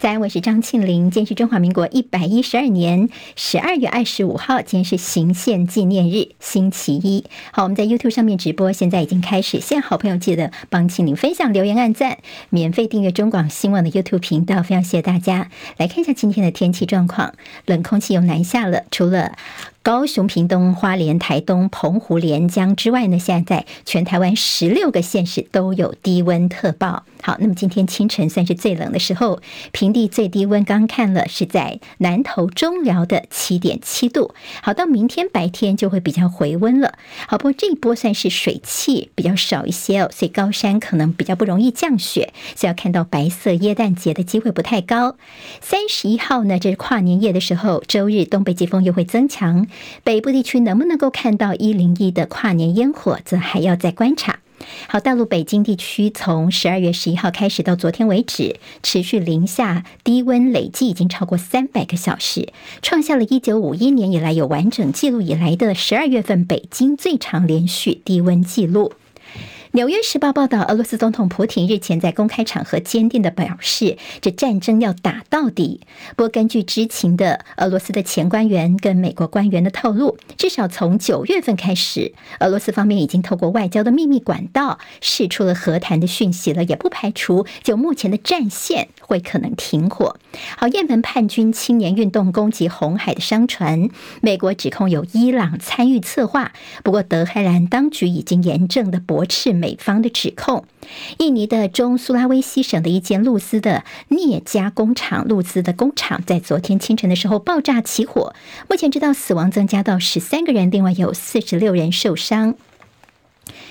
在，我是张庆玲。今天是中华民国一百一十二年十二月二十五号，今天是行宪纪念日，星期一。好，我们在 YouTube 上面直播，现在已经开始。现在好朋友记得帮庆玲分享、留言、按赞，免费订阅中广新闻的 YouTube 频道。非常谢谢大家。来看一下今天的天气状况，冷空气又南下了，除了。高雄、屏东、花莲、台东、澎湖、连江之外呢，现在全台湾十六个县市都有低温特报。好，那么今天清晨算是最冷的时候，平地最低温刚看了是在南投中寮的七点七度。好，到明天白天就会比较回温了。好，不过这一波算是水汽比较少一些哦，所以高山可能比较不容易降雪，所以要看到白色耶诞节的机会不太高。三十一号呢，这是跨年夜的时候，周日东北季风又会增强。北部地区能不能够看到一零一的跨年烟火，则还要再观察。好，大陆北京地区从十二月十一号开始到昨天为止，持续零下低温，累计已经超过三百个小时，创下了一九五一年以来有完整记录以来的十二月份北京最长连续低温记录。纽约时报报道，俄罗斯总统普挺日前在公开场合坚定地表示，这战争要打到底。不过，根据知情的俄罗斯的前官员跟美国官员的透露，至少从九月份开始，俄罗斯方面已经透过外交的秘密管道释出了和谈的讯息了，也不排除就目前的战线会可能停火。好，也门叛军青年运动攻击红海的商船，美国指控有伊朗参与策划，不过德黑兰当局已经严正的驳斥。美方的指控，印尼的中苏拉威西省的一间露丝的镍加工厂，露丝的工厂在昨天清晨的时候爆炸起火，目前知道死亡增加到十三个人，另外有四十六人受伤。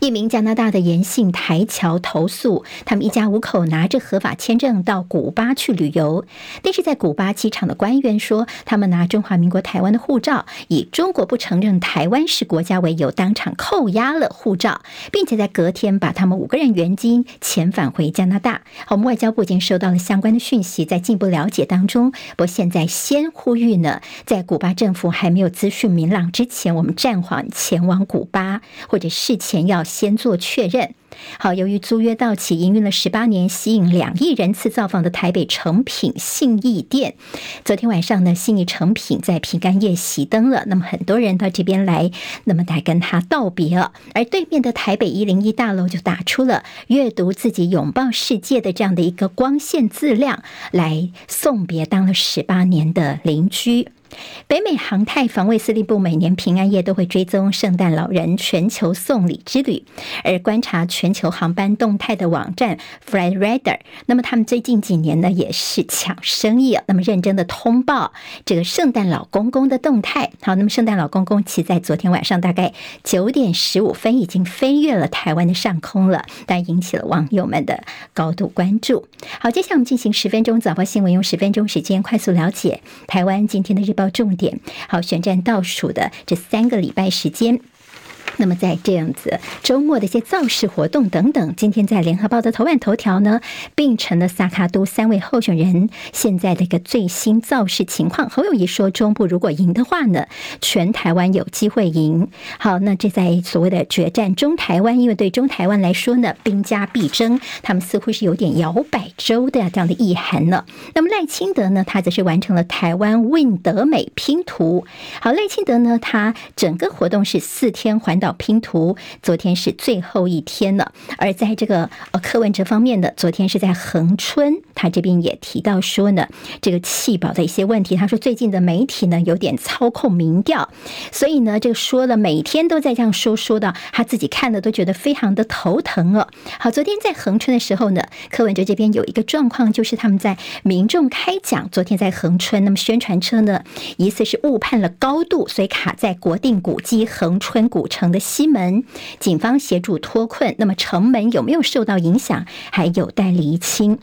一名加拿大的延信台侨投诉，他们一家五口拿着合法签证到古巴去旅游，但是在古巴机场的官员说，他们拿中华民国台湾的护照，以中国不承认台湾是国家为由，当场扣押了护照，并且在隔天把他们五个人原金遣返回加拿大。我们外交部已经收到了相关的讯息，在进一步了解当中。不过现在先呼吁呢，在古巴政府还没有资讯明朗之前，我们暂缓前往古巴，或者事前要。先做确认。好，由于租约到期，营运了十八年，吸引两亿人次造访的台北诚品信义店，昨天晚上呢，信义诚品在平安夜熄灯了。那么很多人到这边来，那么来跟他道别了。而对面的台北一零一大楼就打出了阅读自己拥抱世界的这样的一个光线字亮，来送别当了十八年的邻居。北美航太防卫司令部每年平安夜都会追踪圣诞老人全球送礼之旅，而观察全球航班动态的网站 Flightradar，那么他们最近几年呢也是抢生意，那么认真的通报这个圣诞老公公的动态。好，那么圣诞老公公其实在昨天晚上大概九点十五分已经飞越了台湾的上空了，但引起了网友们的高度关注。好，接下来我们进行十分钟早报新闻，用十分钟时间快速了解台湾今天的日到重点，好，选战倒数的这三个礼拜时间。那么在这样子周末的一些造势活动等等，今天在联合报的头版头条呢，并成了萨卡都三位候选人现在的一个最新造势情况。侯友谊说，中部如果赢的话呢，全台湾有机会赢。好，那这在所谓的决战中台湾，因为对中台湾来说呢，兵家必争，他们似乎是有点摇摆州的这样的意涵呢。那么赖清德呢，他则是完成了台湾 Win 德美拼图。好，赖清德呢，他整个活动是四天环到。拼图，昨天是最后一天了。而在这个呃柯文哲方面呢，昨天是在恒春，他这边也提到说呢，这个弃保的一些问题。他说最近的媒体呢有点操控民调，所以呢这个说了每天都在这样说，说到他自己看了都觉得非常的头疼了。好，昨天在恒春的时候呢，柯文哲这边有一个状况，就是他们在民众开讲，昨天在恒春，那么宣传车呢疑似是误判了高度，所以卡在国定古迹恒春古城的西门，警方协助脱困，那么城门有没有受到影响，还有待厘清。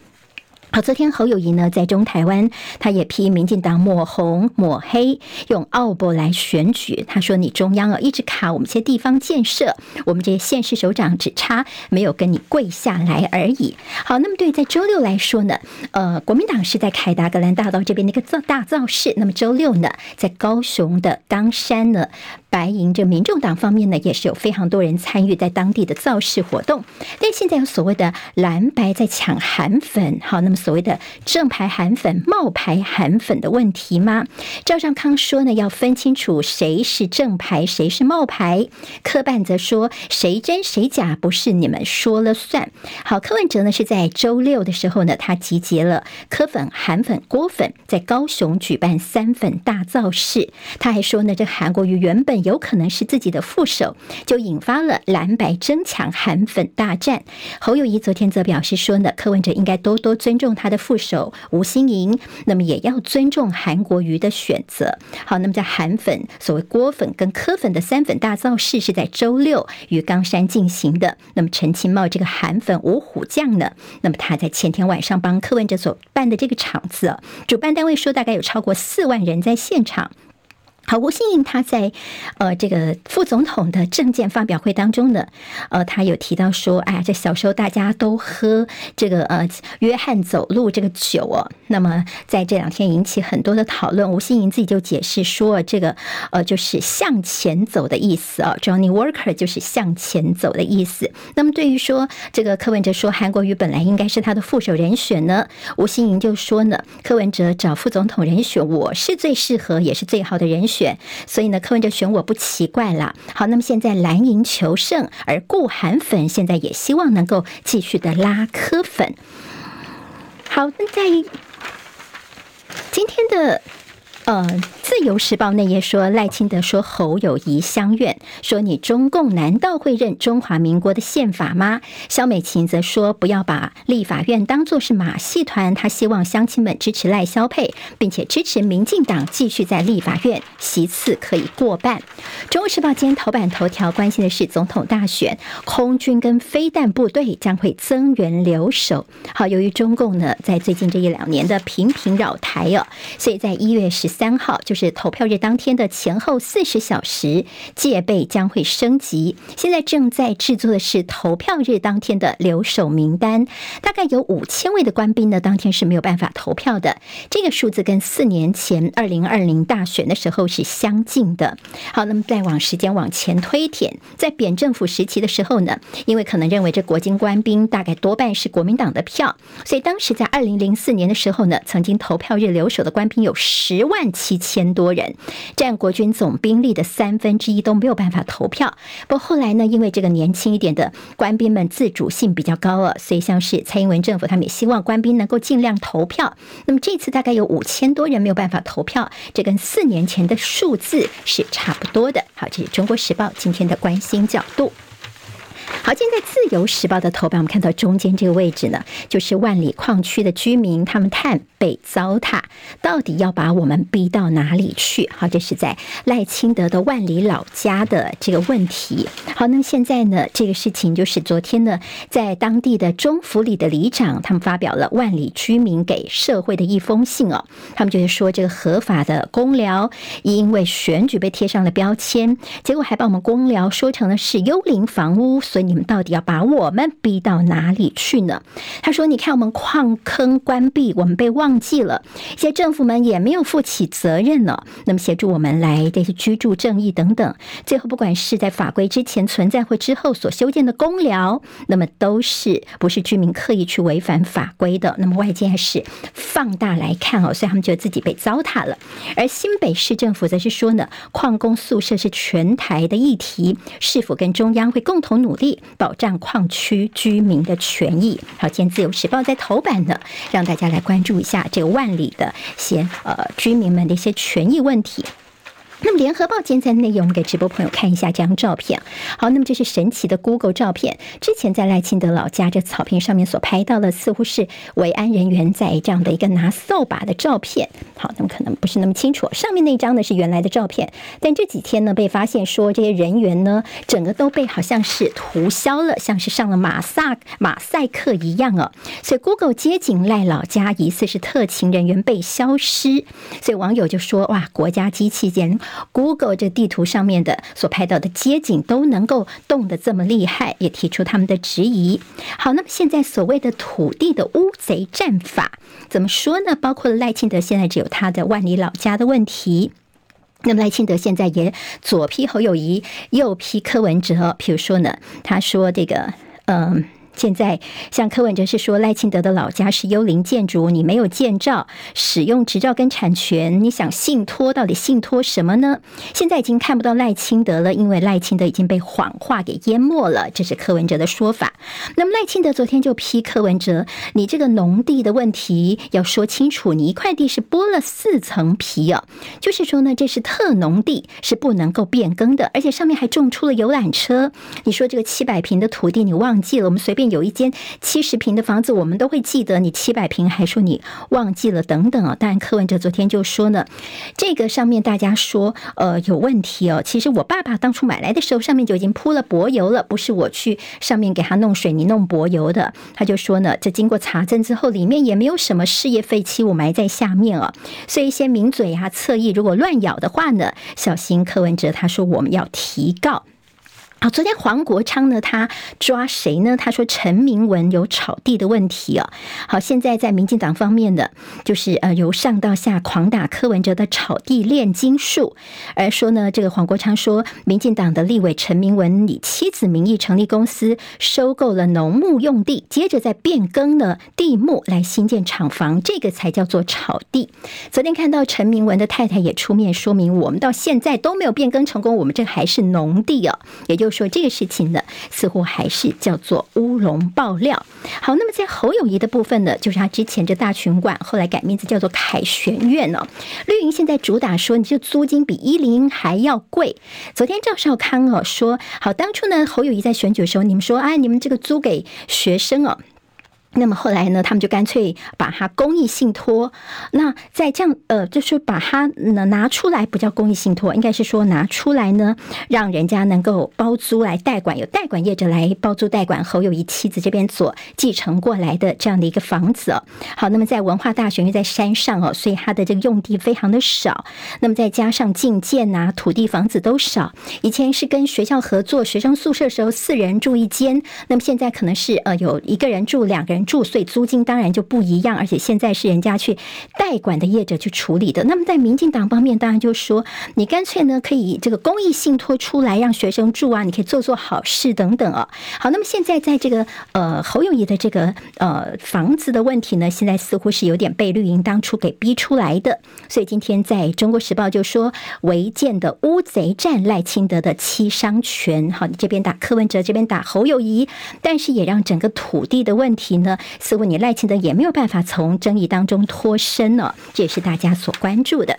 好，昨天侯友谊呢在中台湾，他也批民进党抹红抹黑，用奥博来选举。他说：“你中央啊，一直卡我们这些地方建设，我们这些县市首长只差没有跟你跪下来而已。”好，那么对在周六来说呢，呃，国民党是在凯达格兰大道这边的一个造大造势。那么周六呢，在高雄的冈山呢。白银这民众党方面呢，也是有非常多人参与在当地的造势活动。但现在有所谓的蓝白在抢韩粉，好，那么所谓的正牌韩粉、冒牌韩粉的问题吗？赵尚康说呢，要分清楚谁是正牌，谁是冒牌。柯办则说，谁真谁假不是你们说了算。好，柯文哲呢是在周六的时候呢，他集结了柯粉、韩粉、郭粉，在高雄举办三粉大造势。他还说呢，这韩国瑜原本有可能是自己的副手，就引发了蓝白争抢韩粉大战。侯友谊昨天则表示说呢，柯文哲应该多多尊重他的副手吴新莹，那么也要尊重韩国瑜的选择。好，那么在韩粉、所谓郭粉跟柯粉的三粉大造势是在周六于冈山进行的。那么陈其茂这个韩粉五虎将呢，那么他在前天晚上帮柯文哲所办的这个场子，主办单位说大概有超过四万人在现场。好，吴欣盈他在呃这个副总统的政见发表会当中呢，呃，他有提到说，哎呀，这小时候大家都喝这个呃约翰走路这个酒哦，那么在这两天引起很多的讨论。吴欣盈自己就解释说，这个呃就是向前走的意思啊，Johnny Walker 就是向前走的意思。那么对于说这个柯文哲说韩国瑜本来应该是他的副手人选呢，吴欣盈就说呢，柯文哲找副总统人选，我是最适合也是最好的人选。选，所以呢，柯文哲选我不奇怪了。好，那么现在蓝营求胜，而顾寒粉现在也希望能够继续的拉柯粉。好，那在今天的。呃，《自由时报》内页说，赖清德说侯友谊相怨，说你中共难道会认中华民国的宪法吗？萧美琴则说，不要把立法院当作是马戏团，他希望乡亲们支持赖萧配，并且支持民进党继续在立法院席次可以过半。《中国时报》今天头版头条关心的是总统大选，空军跟飞弹部队将会增援留守。好，由于中共呢在最近这一两年的频频扰台哦，所以在一月十。三号就是投票日当天的前后四十小时，戒备将会升级。现在正在制作的是投票日当天的留守名单，大概有五千位的官兵呢，当天是没有办法投票的。这个数字跟四年前二零二零大选的时候是相近的。好，那么再往时间往前推点，在扁政府时期的时候呢，因为可能认为这国军官兵大概多半是国民党的票，所以当时在二零零四年的时候呢，曾经投票日留守的官兵有十万。七千多人，占国军总兵力的三分之一都没有办法投票。不过后来呢，因为这个年轻一点的官兵们自主性比较高啊，所以像是蔡英文政府，他们也希望官兵能够尽量投票。那么这次大概有五千多人没有办法投票，这跟四年前的数字是差不多的。好，这是中国时报今天的关心角度。好，现在《自由时报》的头版，我们看到中间这个位置呢，就是万里矿区的居民，他们叹被糟蹋，到底要把我们逼到哪里去？好，这是在赖清德的万里老家的这个问题。好，那么现在呢，这个事情就是昨天呢，在当地的中福里的里长，他们发表了万里居民给社会的一封信哦，他们就是说，这个合法的公寮因为选举被贴上了标签，结果还把我们公寮说成了是幽灵房屋。所以你到底要把我们逼到哪里去呢？他说：“你看，我们矿坑关闭，我们被忘记了，一些政府们也没有负起责任呢。那么协助我们来这些居住正义等等，最后不管是在法规之前存在或之后所修建的公寮，那么都是不是居民刻意去违反法规的。那么外界还是放大来看哦，所以他们觉得自己被糟蹋了。而新北市政府则是说呢，矿工宿舍是全台的议题，是否跟中央会共同努力？”保障矿区居民的权益。好，今天自由时报在头版呢，让大家来关注一下这个万里的一些呃居民们的一些权益问题。那么，联合报今天在内容，我们给直播朋友看一下这张照片。好，那么这是神奇的 Google 照片。之前在赖清德老家这草坪上面所拍到的，似乎是维安人员在这样的一个拿扫把的照片。好，那么可能不是那么清楚。上面那张呢是原来的照片，但这几天呢被发现说这些人员呢整个都被好像是涂销了，像是上了马萨马赛克一样哦。所以 Google 街景赖老家疑似是特勤人员被消失，所以网友就说哇，国家机器间。Google 这地图上面的所拍到的街景都能够动得这么厉害，也提出他们的质疑。好，那么现在所谓的土地的乌贼战法怎么说呢？包括赖清德现在只有他的万里老家的问题。那么赖清德现在也左批侯友宜，右批柯文哲。譬如说呢，他说这个，嗯。现在像柯文哲是说赖清德的老家是幽灵建筑，你没有建造，使用执照跟产权，你想信托到底信托什么呢？现在已经看不到赖清德了，因为赖清德已经被谎话给淹没了，这是柯文哲的说法。那么赖清德昨天就批柯文哲，你这个农地的问题要说清楚，你一块地是剥了四层皮哦，就是说呢，这是特农地，是不能够变更的，而且上面还种出了游览车。你说这个七百平的土地你忘记了？我们随便有一间七十平的房子，我们都会记得你七百平，还说你忘记了等等啊。当然柯文哲昨天就说呢，这个上面大家说呃有问题哦，其实我爸爸当初买来的时候，上面就已经铺了柏油了，不是我去上面给他弄水泥弄柏油的。他就说呢，这经过查证之后，里面也没有什么事业废弃物埋在下面啊，所以一些名嘴啊侧翼如果乱咬的话呢，小心柯文哲他说我们要提告。好，昨天黄国昌呢，他抓谁呢？他说陈明文有炒地的问题啊。好，现在在民进党方面的，就是呃由上到下狂打柯文哲的炒地炼金术，而说呢，这个黄国昌说，民进党的立委陈明文以妻子名义成立公司，收购了农牧用地，接着再变更了地目来新建厂房，这个才叫做炒地。昨天看到陈明文的太太也出面说明，我们到现在都没有变更成功，我们这还是农地啊，也就。就说这个事情呢，似乎还是叫做乌龙爆料。好，那么在侯友谊的部分呢，就是他之前这大群馆，后来改名字叫做凯旋苑哦。绿营现在主打说，你这租金比一零还要贵。昨天赵少康哦说，好，当初呢侯友谊在选举的时候，你们说，啊，你们这个租给学生哦。那么后来呢，他们就干脆把它公益信托。那在这样呃，就是把它呢拿出来，不叫公益信托，应该是说拿出来呢，让人家能够包租来代管，有代管业者来包租代管。侯友谊妻子这边所继承过来的这样的一个房子。好，那么在文化大学，因为在山上哦，所以它的这个用地非常的少。那么再加上进建呐，土地房子都少。以前是跟学校合作学生宿舍时候，四人住一间。那么现在可能是呃有一个人住，两个人。住，所以租金当然就不一样，而且现在是人家去代管的业者去处理的。那么在民进党方面，当然就说你干脆呢可以这个公益信托出来让学生住啊，你可以做做好事等等啊。好，那么现在在这个呃侯友谊的这个呃房子的问题呢，现在似乎是有点被绿营当初给逼出来的。所以今天在中国时报就说违建的乌贼战赖清德的七伤拳。好，你这边打柯文哲，这边打侯友谊，但是也让整个土地的问题呢。似乎你赖清德也没有办法从争议当中脱身了，这也是大家所关注的。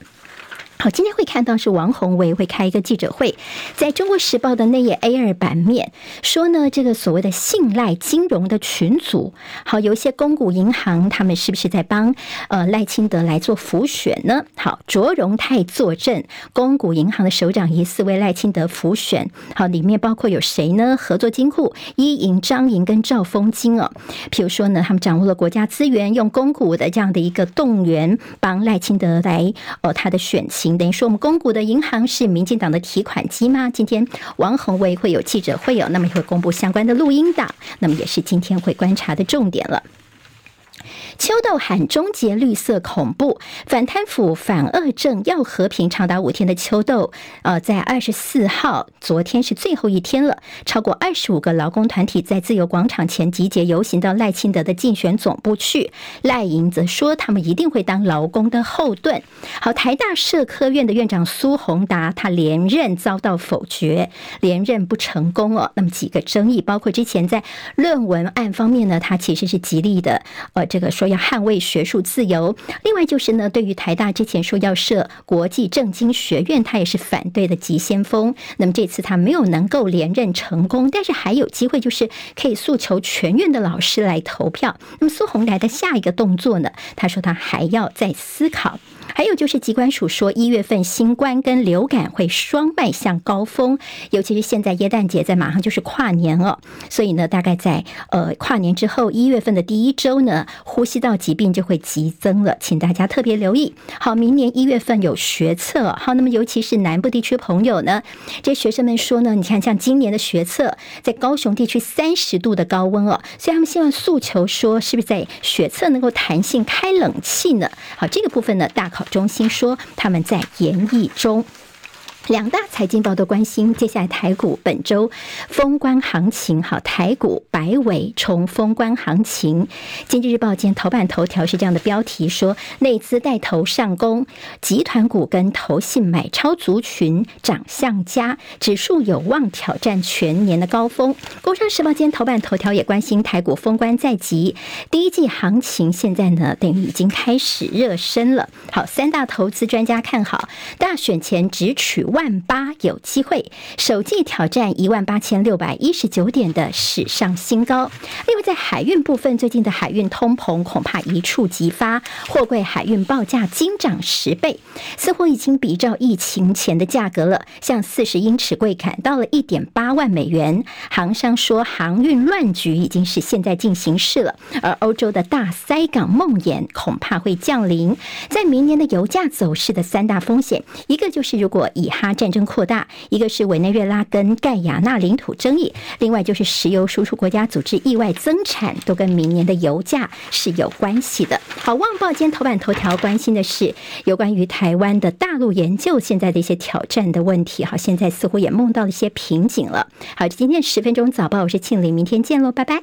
好，今天会看到是王鸿薇会开一个记者会，在中国时报的那页 A 二版面说呢，这个所谓的信赖金融的群组，好，有一些公股银行，他们是不是在帮呃赖清德来做浮选呢？好，卓荣泰坐镇公股银行的首长疑似为赖清德浮选，好，里面包括有谁呢？合作金库、一银、张银跟兆丰金哦，譬如说呢，他们掌握了国家资源，用公股的这样的一个动员，帮赖清德来呃他的选情。等于说，我们公股的银行是民进党的提款机吗？今天王宏威会有记者会有，那么也会公布相关的录音档，那么也是今天会观察的重点了。秋斗喊终结绿色恐怖，反贪腐、反恶政要和平，长达五天的秋斗，呃，在二十四号，昨天是最后一天了。超过二十五个劳工团体在自由广场前集结游行到赖清德的竞选总部去。赖营则说，他们一定会当劳工的后盾。好，台大社科院的院长苏宏达，他连任遭到否决，连任不成功哦。那么几个争议，包括之前在论文案方面呢，他其实是极力的，呃，这个说。要捍卫学术自由。另外就是呢，对于台大之前说要设国际政经学院，他也是反对的急先锋。那么这次他没有能够连任成功，但是还有机会，就是可以诉求全院的老师来投票。那么苏宏来的下一个动作呢？他说他还要再思考。还有就是，疾管署说一月份新冠跟流感会双迈向高峰，尤其是现在耶诞节在马上就是跨年了，所以呢，大概在呃跨年之后一月份的第一周呢，呼吸道疾病就会急增了，请大家特别留意。好，明年一月份有学测，好，那么尤其是南部地区朋友呢，这些学生们说呢，你看像今年的学测，在高雄地区三十度的高温哦，所以他们希望诉求说，是不是在学测能够弹性开冷气呢？好，这个部分呢，大考中心说他们在研议中。两大财经报都关心，接下来台股本周封关行情，好，台股百尾冲封关行情。经济日报今天头版头条是这样的标题说，内资带头上攻，集团股跟投信买超族群涨向佳，指数有望挑战全年的高峰。工商时报今天头版头条也关心台股封关在即，第一季行情现在呢等于已经开始热身了。好，三大投资专家看好大选前直取万八有机会，首季挑战一万八千六百一十九点的史上新高。另外，在海运部分，最近的海运通膨恐怕一触即发，货柜海运报价惊涨十倍，似乎已经比照疫情前的价格了。像四十英尺柜砍到了一点八万美元，航商说航运乱局已经是现在进行式了。而欧洲的大塞港梦魇恐怕会降临，在明年的油价走势的三大风险，一个就是如果以它。战争扩大，一个是委内瑞拉跟盖亚那领土争议，另外就是石油输出国家组织意外增产，都跟明年的油价是有关系的。好，旺报今天头版头条关心的是有关于台湾的大陆研究现在的一些挑战的问题。好，现在似乎也梦到了一些瓶颈了。好，今天十分钟早报，我是庆玲，明天见喽，拜拜。